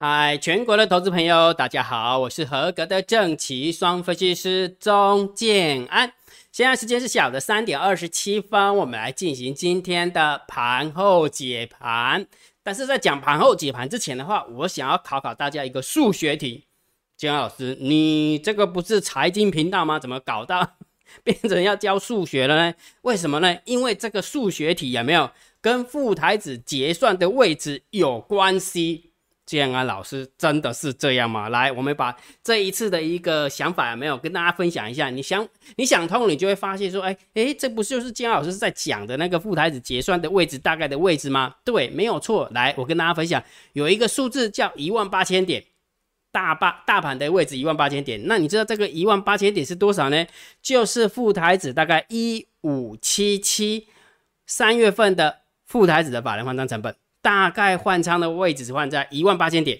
嗨，全国的投资朋友，大家好，我是合格的正奇双分析师钟建安。现在时间是下午的三点二十七分，我们来进行今天的盘后解盘。但是在讲盘后解盘之前的话，我想要考考大家一个数学题。建安老师，你这个不是财经频道吗？怎么搞到 变成要教数学了呢？为什么呢？因为这个数学题有没有跟副台子结算的位置有关系？建安老师真的是这样吗？来，我们把这一次的一个想法有没有跟大家分享一下？你想，你想通，你就会发现说，哎哎，这不就是建安老师在讲的那个副台子结算的位置大概的位置吗？对，没有错。来，我跟大家分享，有一个数字叫一万八千点，大八大盘的位置一万八千点。那你知道这个一万八千点是多少呢？就是副台子大概一五七七三月份的副台子的法人换仓成本。大概换仓的位置是换在一万八千点，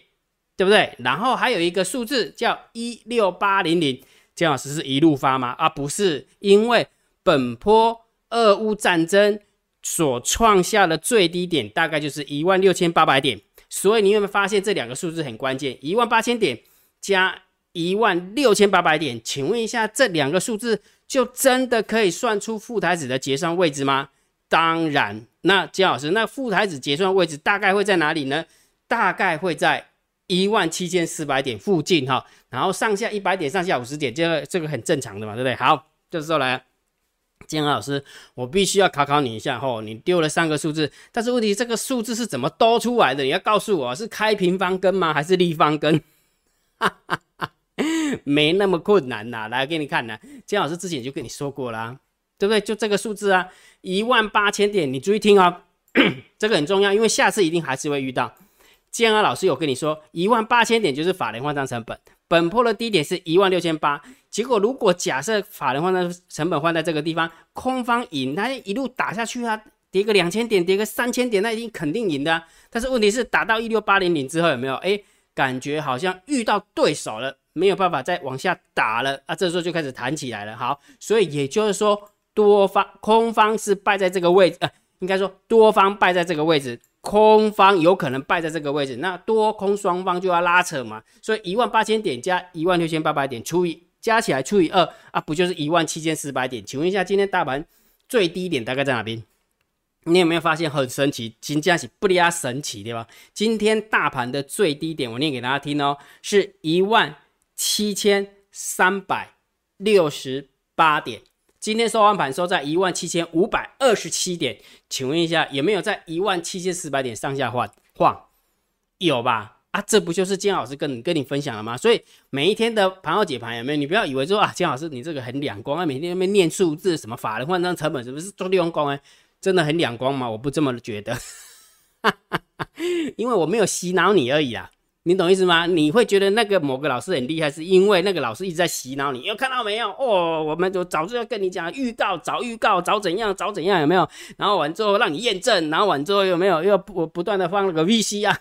对不对？然后还有一个数字叫一六八零零，姜老师是一路发吗？啊，不是，因为本波俄乌战争所创下的最低点大概就是一万六千八百点，所以你有没有发现这两个数字很关键？一万八千点加一万六千八百点，请问一下，这两个数字就真的可以算出副台子的结算位置吗？当然。那姜老师，那副台子结算位置大概会在哪里呢？大概会在一万七千四百点附近哈，然后上下一百点，上下五十点，这个这个很正常的嘛，对不对？好，这时候来，姜老师，我必须要考考你一下吼，你丢了三个数字，但是问题这个数字是怎么多出来的？你要告诉我是开平方根吗？还是立方根？哈哈哈，没那么困难呐，来给你看呐，姜老师之前就跟你说过啦，对不对？就这个数字啊。一万八千点，你注意听哦，这个很重要，因为下次一定还是会遇到。建安老师有跟你说，一万八千点就是法人换仓成本，本破的低点是一万六千八。结果如果假设法人换仓成本换在这个地方，空方赢，它一路打下去啊，跌个两千点，跌个三千点，那一定肯定赢的。但是问题是打到一六八零零之后有没有？哎，感觉好像遇到对手了，没有办法再往下打了啊，这时候就开始弹起来了。好，所以也就是说。多方空方是败在这个位置，呃，应该说多方败在这个位置，空方有可能败在这个位置，那多空双方就要拉扯嘛。所以一万八千点加一万六千八百点除以加起来除以二啊，不就是一万七千四百点？请问一下，今天大盘最低点大概在哪边？你有没有发现很神奇？金价是不离啊神奇对吧？今天大盘的最低点，我念给大家听哦，是一万七千三百六十八点。今天收盘盘收在一万七千五百二十七点，请问一下有没有在一万七千四百点上下晃晃？有吧？啊，这不就是金老师跟跟你分享了吗？所以每一天的盘后解盘有没有？你不要以为说啊，金老师你这个很两光啊，每天那边念数字，什么法人换张成本，是不是做利用光哎？真的很两光吗？我不这么觉得，因为我没有洗脑你而已啊。你懂意思吗？你会觉得那个某个老师很厉害，是因为那个老师一直在洗脑你。有看到没有？哦，我们就早就要跟你讲预告，早预告，早怎样，早怎样，有没有？然后完之后让你验证，然后完之后有没有又不不断的放那个 VC 啊？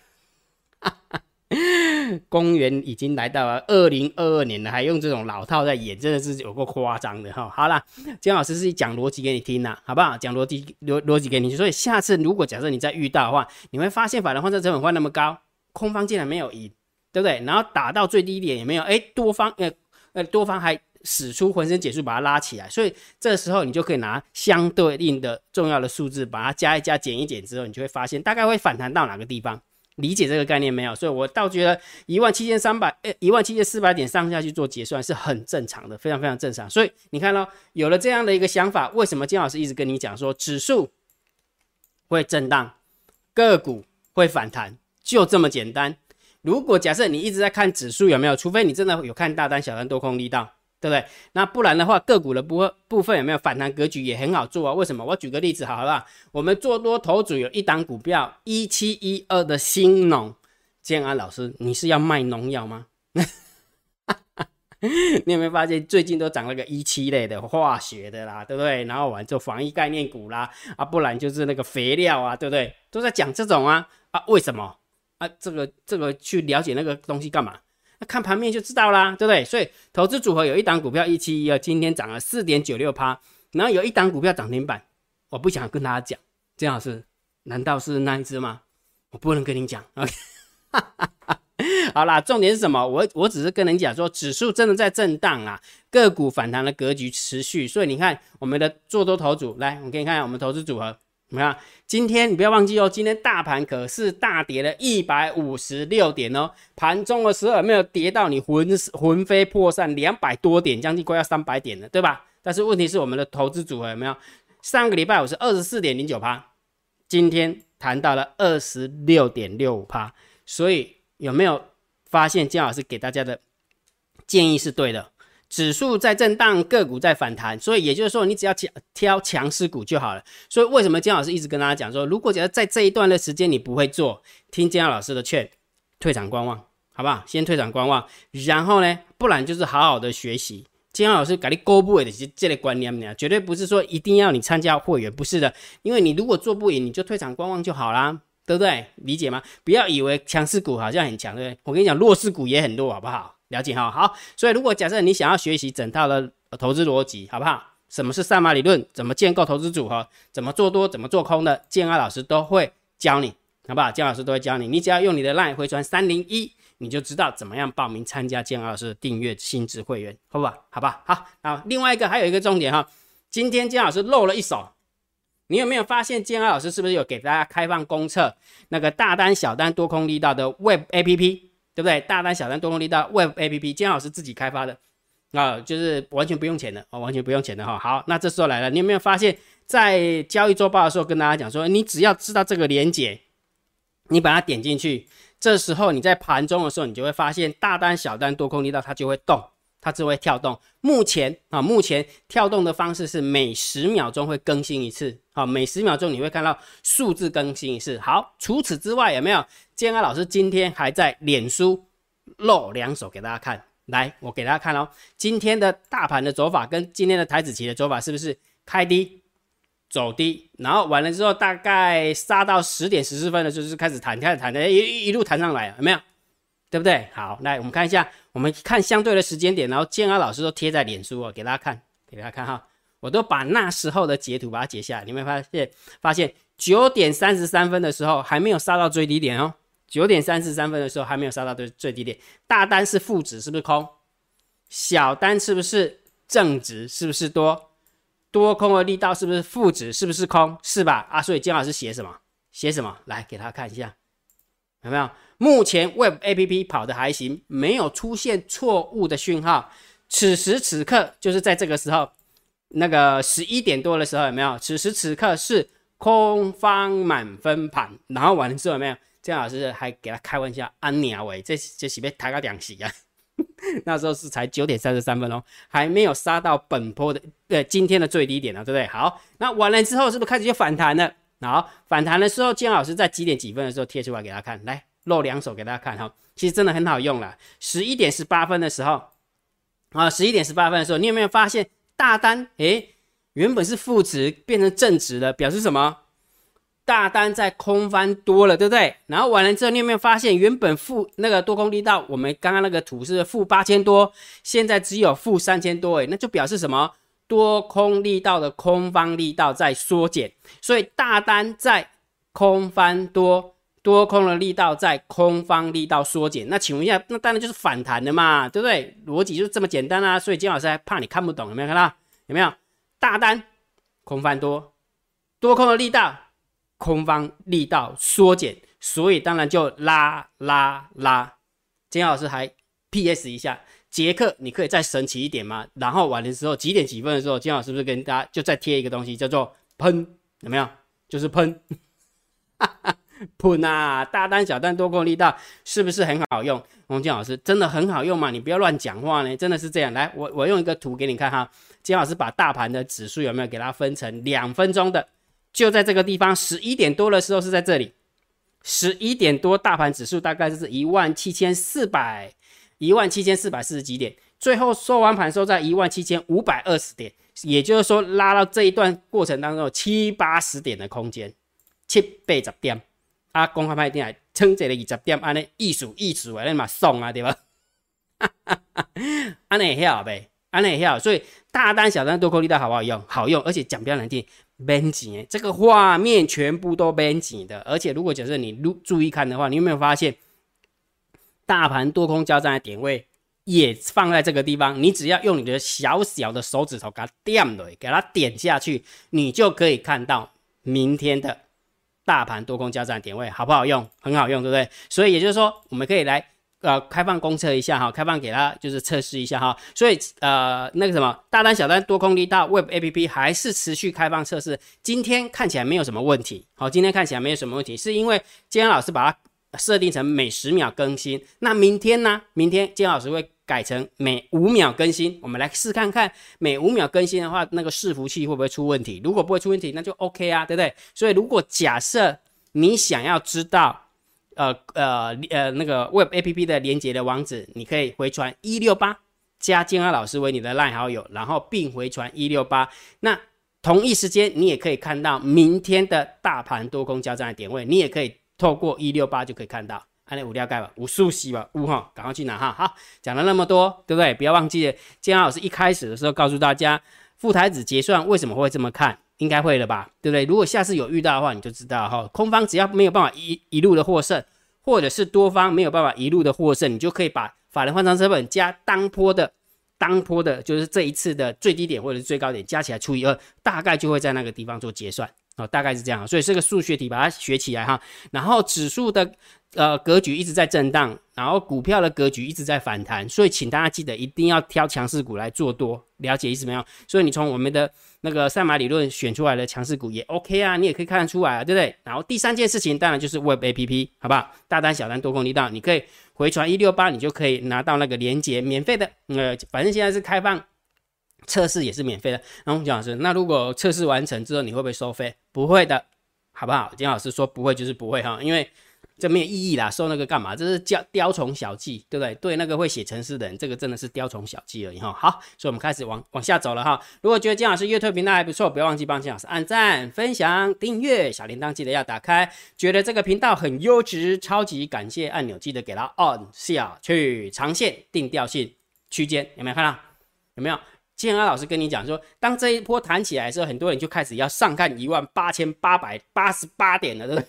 公元已经来到了二零二二年了，还用这种老套在演，真的是有够夸张的哈。好了，姜老师是讲逻辑给你听呐，好不好？讲逻辑逻逻辑给你，所以下次如果假设你再遇到的话，你会发现法人换车成本换那么高。空方竟然没有赢，对不对？然后打到最低点也没有，哎，多方呃呃多方还使出浑身解数把它拉起来，所以这时候你就可以拿相对应的重要的数字把它加一加减一减之后，你就会发现大概会反弹到哪个地方？理解这个概念没有？所以我倒觉得一万七千三百呃一万七千四百点上下去做结算是很正常的，非常非常正常。所以你看到有了这样的一个想法，为什么金老师一直跟你讲说指数会震荡，个股会反弹？就这么简单。如果假设你一直在看指数有没有，除非你真的有看大单、小单、多空力道，对不对？那不然的话，个股的部部分有没有反弹格局也很好做啊？为什么？我举个例子，好不好？我们做多头组有一档股票一七一二的新农，建安老师，你是要卖农药吗？你有没有发现最近都涨了个一七类的化学的啦，对不对？然后完做防疫概念股啦，啊，不然就是那个肥料啊，对不对？都在讲这种啊啊，为什么？啊，这个这个去了解那个东西干嘛？那看盘面就知道啦，对不对？所以投资组合有一档股票一七一二，今天涨了四点九六趴，然后有一档股票涨停板，我不想跟大家讲，这样是难道是那一只吗？我不能跟你讲，OK？好啦，重点是什么？我我只是跟人讲说，指数真的在震荡啊，个股反弹的格局持续，所以你看我们的做多头组，来，我给你看我们投资组合，怎么样？今天你不要忘记哦，今天大盘可是大跌了一百五十六点哦，盘中的时候没有跌到你魂魂飞魄散两百多点，将近快要三百点了，对吧？但是问题是我们的投资组合有没有？上个礼拜我是二十四点零九趴，今天谈到了二十六点六五趴，所以。有没有发现姜老师给大家的建议是对的？指数在震荡，个股在反弹，所以也就是说，你只要挑挑强势股就好了。所以为什么姜老师一直跟大家讲说，如果假如在这一段的时间你不会做，听姜老师的劝，退场观望，好不好？先退场观望，然后呢，不然就是好好的学习。姜老师给你勾不的这类观念呢，绝对不是说一定要你参加会员，不是的，因为你如果做不赢，你就退场观望就好啦。对不对？理解吗？不要以为强势股好像很强，对不对？我跟你讲，弱势股也很弱，好不好？了解哈。好，所以如果假设你想要学习整套的投资逻辑，好不好？什么是赛马理论？怎么建构投资组合？怎么做多？怎么做空的？建安老师都会教你，好不好？建安老师都会教你。你只要用你的 LINE 回传三零一，你就知道怎么样报名参加建安老师的订阅新职会员，好不好？好吧。好，好。另外一个还有一个重点哈，今天建老师漏了一手。你有没有发现建安老师是不是有给大家开放公测那个大单、小单、多空力道的 Web APP，对不对？大单、小单、多空力道 Web APP，姜老师自己开发的啊，就是完全不用钱的哦，完全不用钱的哈。好，那这时候来了，你有没有发现，在交易周报的时候跟大家讲说，你只要知道这个连接，你把它点进去，这时候你在盘中的时候，你就会发现大单、小单、多空力道它就会动。它只会跳动，目前啊，目前跳动的方式是每十秒钟会更新一次，好，每十秒钟你会看到数字更新一次。好，除此之外有没有？建安老师今天还在脸书露两手给大家看，来，我给大家看哦，今天的大盘的走法跟今天的台子棋的走法是不是开低走低，然后完了之后大概杀到十点十四分的时候就开始弹，开始弹的一一路弹上来，有没有？对不对？好，来我们看一下，我们看相对的时间点，然后建安老师都贴在脸书哦，给大家看，给大家看哈，我都把那时候的截图把它截下来，你会发现，发现九点三十三分的时候还没有杀到最低点哦，九点三十三分的时候还没有杀到最最低点，大单是负值是不是空？小单是不是正值是不是多？多空的力道是不是负值是不是空？是吧？啊，所以金老师写什么？写什么？来给他看一下，有没有？目前 Web A P P 跑的还行，没有出现错误的讯号。此时此刻就是在这个时候，那个十一点多的时候有没有？此时此刻是空方满分盘，然后完了之后有没有？姜老师还给他开玩笑，安鸟喂，这这是被抬个两席啊？那时候是才九点三十三分哦，还没有杀到本波的呃今天的最低点呢，对不对？好，那完了之后是不是开始就反弹了？好，反弹的时候，姜老师在几点几分的时候贴出来给他看，来。露两手给大家看哈，其实真的很好用了。十一点十八分的时候，啊，十一点十八分的时候，你有没有发现大单？诶，原本是负值变成正值了，表示什么？大单在空翻多了，对不对？然后完了之后，你有没有发现原本负那个多空力道，我们刚刚那个图是负八千多，现在只有负三千多，诶，那就表示什么？多空力道的空方力道在缩减，所以大单在空翻多。多空的力道在空方力道缩减，那请问一下，那当然就是反弹的嘛，对不对？逻辑就这么简单啊。所以金老师还怕你看不懂，有没有看到？有没有大单空翻多，多空的力道空方力道缩减，所以当然就拉拉拉。金老师还 P.S. 一下，杰克，你可以再神奇一点吗？然后晚的时候几点几分的时候，金老师是不是跟大家就再贴一个东西，叫做喷？有没有？就是喷。哈哈。喷 啊！大单、小单、多空力道是不是很好用？洪金老师真的很好用吗？你不要乱讲话呢，真的是这样。来，我我用一个图给你看哈。金老师把大盘的指数有没有给它分成两分钟的？就在这个地方，十一点多的时候是在这里。十一点多，大盘指数大概是一万七千四百，一万七千四百四十几点。最后收完盘收在一万七千五百二十点，也就是说拉到这一段过程当中有七八十点的空间，七八十点。啊，公开派定来撑这个二十点，安尼艺术艺术安尼嘛送啊，对吧？安尼也好呗，安尼也好。所以大单、小单、多空力道好不好用？好用，而且讲比较难听，编辑这个画面全部都编辑的。而且如果假设你注注意看的话，你有没有发现大盘多空交战的点位也放在这个地方，你只要用你的小小的手指头给它点了，给它点下去，你就可以看到明天的大盘多空交战点位，好不好用？很好用，对不对？所以也就是说，我们可以来。呃，开放公测一下哈，开放给他就是测试一下哈，所以呃那个什么大单小单多空力道 Web A P P 还是持续开放测试，今天看起来没有什么问题，好，今天看起来没有什么问题，是因为今天老师把它设定成每十秒更新，那明天呢？明天金老师会改成每五秒更新，我们来试看看每五秒更新的话，那个伺服器会不会出问题？如果不会出问题，那就 OK 啊，对不对？所以如果假设你想要知道。呃呃呃，那个 Web A P P 的连接的网址，你可以回传一六八，加建安老师为你的赖好友，然后并回传一六八。那同一时间，你也可以看到明天的大盘多空交战的点位，你也可以透过一六八就可以看到。按那五料盖吧，五数息吧，五哈，赶快去拿哈。好，讲了那么多，对不对？不要忘记了，建安老师一开始的时候告诉大家，副台子结算为什么会这么看。应该会了吧，对不对？如果下次有遇到的话，你就知道哈，空方只要没有办法一一路的获胜，或者是多方没有办法一路的获胜，你就可以把法人换仓成本加当坡的当坡的，就是这一次的最低点或者是最高点加起来除以二，大概就会在那个地方做结算。哦，大概是这样，所以这个数学题把它学起来哈。然后指数的呃格局一直在震荡，然后股票的格局一直在反弹，所以请大家记得一定要挑强势股来做多，了解意思没有？所以你从我们的那个赛马理论选出来的强势股也 OK 啊，你也可以看得出来啊，对不对？然后第三件事情当然就是 Web APP，好不好？大单小单多空力道，你可以回传一六八，你就可以拿到那个连接，免费的，呃，反正现在是开放。测试也是免费的。然后蒋老师，那如果测试完成之后，你会不会收费？不会的，好不好？金老师说不会就是不会哈，因为这没有意义啦，收那个干嘛？这是雕雕虫小技，对不对？对那个会写程式的人，这个真的是雕虫小技而已哈。好，所以我们开始往往下走了哈。如果觉得金老师阅读频道还不错，不要忘记帮金老师按赞、分享、订阅，小铃铛记得要打开。觉得这个频道很优质，超级感谢按钮记得给它按下去。长线定调性区间有没有看到？有没有？建安老师跟你讲说，当这一波弹起来的时候，很多人就开始要上看一万八千八百八十八点了，对不对？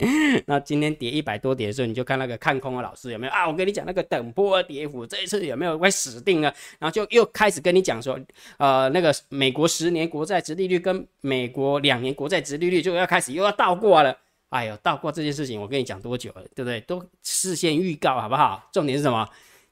那今天跌一百多点的时候，你就看那个看空的老师有没有啊？我跟你讲那个等波跌幅，这一次有没有会死定了？然后就又开始跟你讲说，呃，那个美国十年国债值利率跟美国两年国债值利率就要开始又要倒挂了。哎呦，倒挂这件事情，我跟你讲多久了，对不对？都事先预告好不好？重点是什么？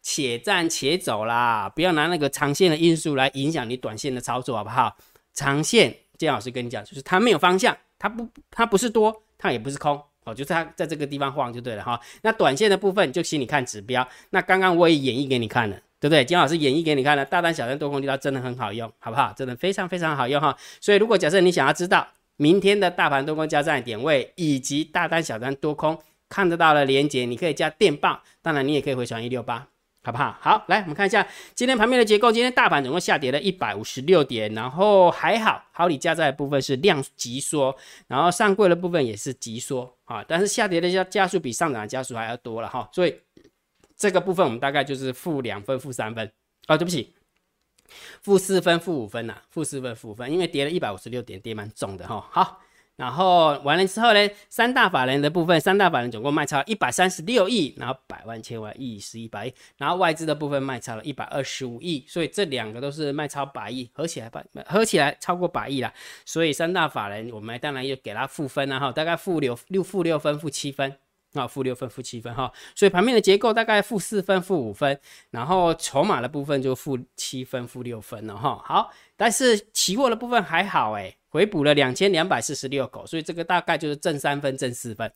且战且走啦，不要拿那个长线的因素来影响你短线的操作，好不好？长线，建老师跟你讲，就是它没有方向，它不，它不是多，它也不是空，哦，就是它在这个地方晃就对了哈。那短线的部分就请你看指标。那刚刚我也演绎给你看了，对不对？金老师演绎给你看了，大单、小单、多空力道真的很好用，好不好？真的非常非常好用哈。所以如果假设你想要知道明天的大盘多空交战点位以及大单、小单、多空看得到的连接，你可以加电报，当然你也可以回传一六八。好不好？好，来我们看一下今天盘面的结构。今天大盘总共下跌了一百五十六点，然后还好，好理加在的部分是量急缩，然后上柜的部分也是急缩啊，但是下跌的加加速比上涨的加速还要多了哈，所以这个部分我们大概就是负两分、负三分啊，对不起，负四分、负五分呐，负四分、负五分，因为跌了一百五十六点，跌蛮重的哈。好。然后完了之后呢，三大法人的部分，三大法人总共卖超一百三十六亿，然后百万千万亿是一百亿，然后外资的部分卖超了一百二十五亿，所以这两个都是卖超百亿，合起来百合起来超过百亿了，所以三大法人我们当然又给他负分了哈，大概负六六负六分负七分。啊，负六分、负七分哈，所以盘面的结构大概负四分、负五分，然后筹码的部分就负七分、负六分了哈。好，但是期货的部分还好哎，回补了两千两百四十六口，所以这个大概就是正三分、正四分，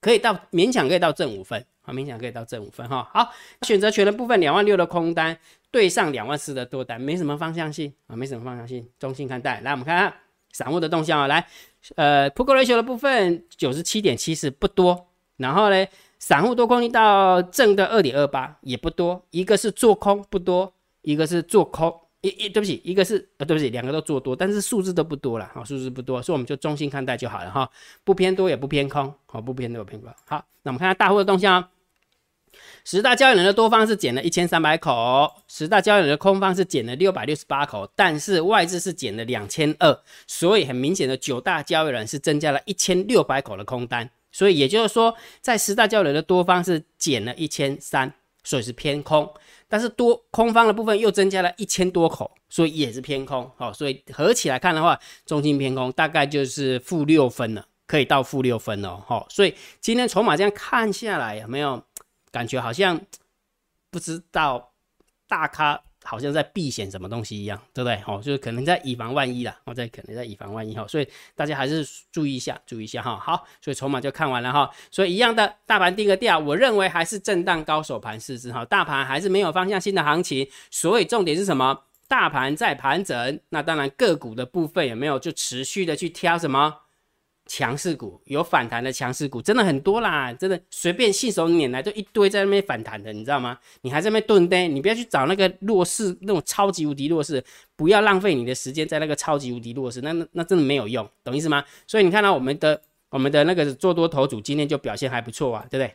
可以到勉强可以到正五分，好，勉强可以到正五分哈。好，选择权的部分两万六的空单对上两万四的多单，没什么方向性啊，没什么方向性，中性看待。来，我们看看散户的动向啊，来，呃，Put Ratio 的部分九十七点七四不多。然后呢，散户多空力到正的二点二八也不多，一个是做空不多，一个是做空，一一对不起，一个是呃对不起，两个都做多，但是数字都不多了，哈，数字不多，所以我们就中心看待就好了哈，不偏多也不偏空，好，不偏多不偏空。好，那我们看下大户的动向哦，十大交易人的多方是减了一千三百口，十大交易人的空方是减了六百六十八口，但是外资是减了两千二，所以很明显的九大交易人是增加了一千六百口的空单。所以也就是说，在十大交流的多方是减了一千三，所以是偏空。但是多空方的部分又增加了一千多口，所以也是偏空。好，所以合起来看的话，中心偏空大概就是负六分了，可以到负六分了。好，所以今天筹码这样看下来，有没有感觉好像不知道大咖？好像在避险什么东西一样，对不对？哦，就是可能在以防万一啦，哦，在可能在以防万一哈，所以大家还是注意一下，注意一下哈。好，所以筹码就看完了哈。所以一样的，大盘定个调，我认为还是震荡高手盘试试哈。大盘还是没有方向性的行情，所以重点是什么？大盘在盘整，那当然个股的部分有没有就持续的去挑什么？强势股有反弹的强势股真的很多啦，真的随便信手拈来就一堆在那边反弹的，你知道吗？你还在那边蹲呆，你不要去找那个弱势那种超级无敌弱势，不要浪费你的时间在那个超级无敌弱势，那那那真的没有用，懂意思吗？所以你看到我们的我们的那个做多头组今天就表现还不错啊，对不对？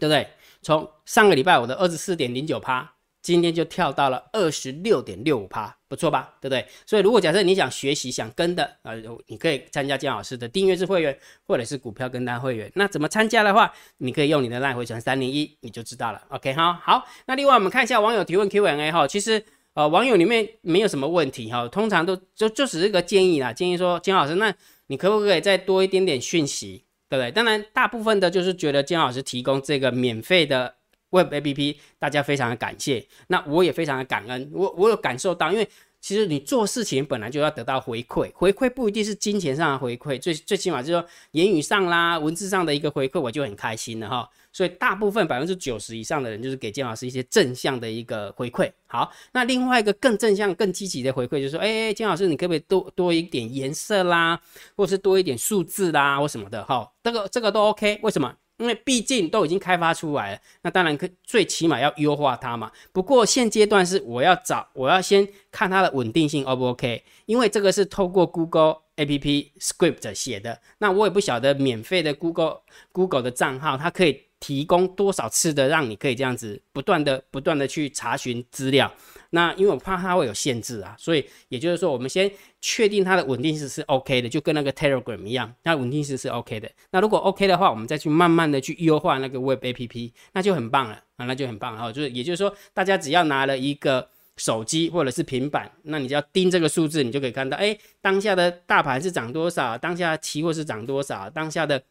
对不对？从上个礼拜我的二十四点零九趴。今天就跳到了二十六点六五趴，不错吧？对不对？所以如果假设你想学习、想跟的啊，你可以参加姜老师的订阅制会员，或者是股票跟单会员。那怎么参加的话，你可以用你的赖回传三零一，你就知道了。OK 哈，好。那另外我们看一下网友提问 Q&A 哈，其实呃网友里面没有什么问题哈，通常都就就只是个建议啦，建议说姜老师，那你可不可以再多一点点讯息，对不对？当然大部分的就是觉得姜老师提供这个免费的。Web A P P，大家非常的感谢，那我也非常的感恩，我我有感受到，因为其实你做事情本来就要得到回馈，回馈不一定是金钱上的回馈，最最起码就是说言语上啦、文字上的一个回馈，我就很开心了哈。所以大部分百分之九十以上的人就是给建老师一些正向的一个回馈。好，那另外一个更正向、更积极的回馈就是说，哎，建老师你可不可以多多一点颜色啦，或是多一点数字啦，或什么的哈？这个这个都 OK，为什么？因为毕竟都已经开发出来了，那当然可最起码要优化它嘛。不过现阶段是我要找，我要先看它的稳定性 O 不 OK？因为这个是透过 Google A P P Script 写的，那我也不晓得免费的 Google Google 的账号它可以。提供多少次的让你可以这样子不断的不断的去查询资料，那因为我怕它会有限制啊，所以也就是说我们先确定它的稳定性是 OK 的，就跟那个 Telegram 一样，它稳定性是 OK 的。那如果 OK 的话，我们再去慢慢的去优化那个 Web APP，那就很棒了啊，那就很棒哈。就是也就是说，大家只要拿了一个手机或者是平板，那你就要盯这个数字，你就可以看到，哎，当下的大盘是涨多少，当下期货是涨多少，当下的。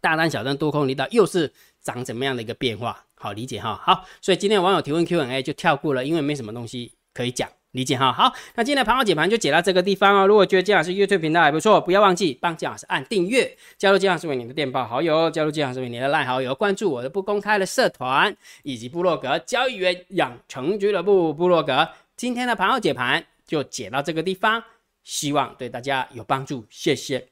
大单、小单、多空力道又是长怎么样的一个变化？好理解哈。好，所以今天网友提问 Q&A 就跳过了，因为没什么东西可以讲，理解哈。好，那今天的盘后解盘就解到这个地方哦。如果觉得姜老师 YouTube 频道还不错，不要忘记帮姜老师按订阅，加入姜老师为你的电报好友，加入姜老师为你的赖好友，关注我的不公开的社团以及部落格交易员养成俱乐部部落格。今天的盘后解盘就解到这个地方，希望对大家有帮助，谢谢。